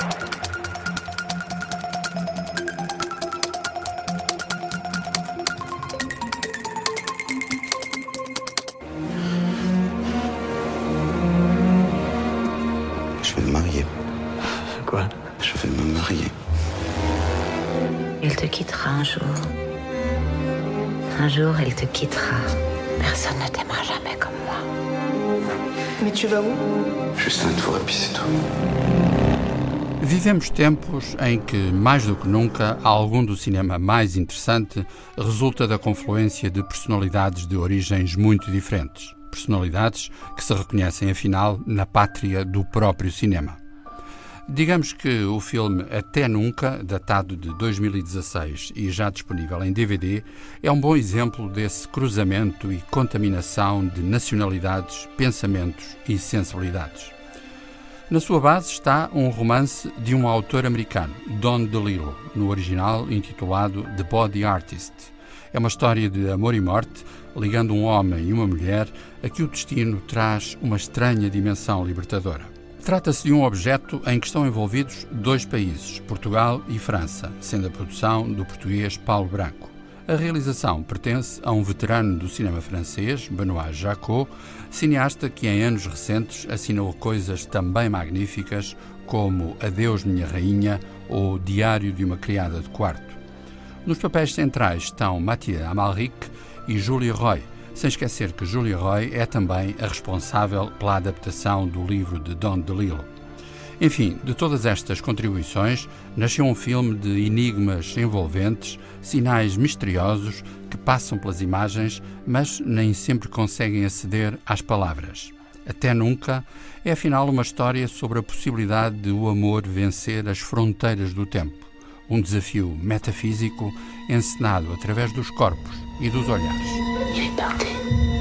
Je vais me marier. Quoi? Je vais me marier. Il te quittera un jour. Un jour, il te quittera. Personne ne t'aimera jamais comme moi. Mais tu vas où? Juste un tour et puis c'est tout. Vivemos tempos em que, mais do que nunca, algum do cinema mais interessante resulta da confluência de personalidades de origens muito diferentes. Personalidades que se reconhecem, afinal, na pátria do próprio cinema. Digamos que o filme Até Nunca, datado de 2016 e já disponível em DVD, é um bom exemplo desse cruzamento e contaminação de nacionalidades, pensamentos e sensibilidades. Na sua base está um romance de um autor americano, Don DeLillo, no original intitulado The Body Artist. É uma história de amor e morte, ligando um homem e uma mulher a que o destino traz uma estranha dimensão libertadora. Trata-se de um objeto em que estão envolvidos dois países, Portugal e França, sendo a produção do português Paulo Branco. A realização pertence a um veterano do cinema francês, Benoît Jacot, cineasta que em anos recentes assinou coisas também magníficas como Adeus Minha Rainha ou Diário de uma Criada de Quarto. Nos papéis centrais estão Mathieu Amalric e Julie Roy, sem esquecer que Julie Roy é também a responsável pela adaptação do livro de Don DeLillo. Enfim, de todas estas contribuições, nasceu um filme de enigmas envolventes, sinais misteriosos que passam pelas imagens, mas nem sempre conseguem aceder às palavras. Até nunca é afinal uma história sobre a possibilidade de o amor vencer as fronteiras do tempo. Um desafio metafísico encenado através dos corpos e dos olhares.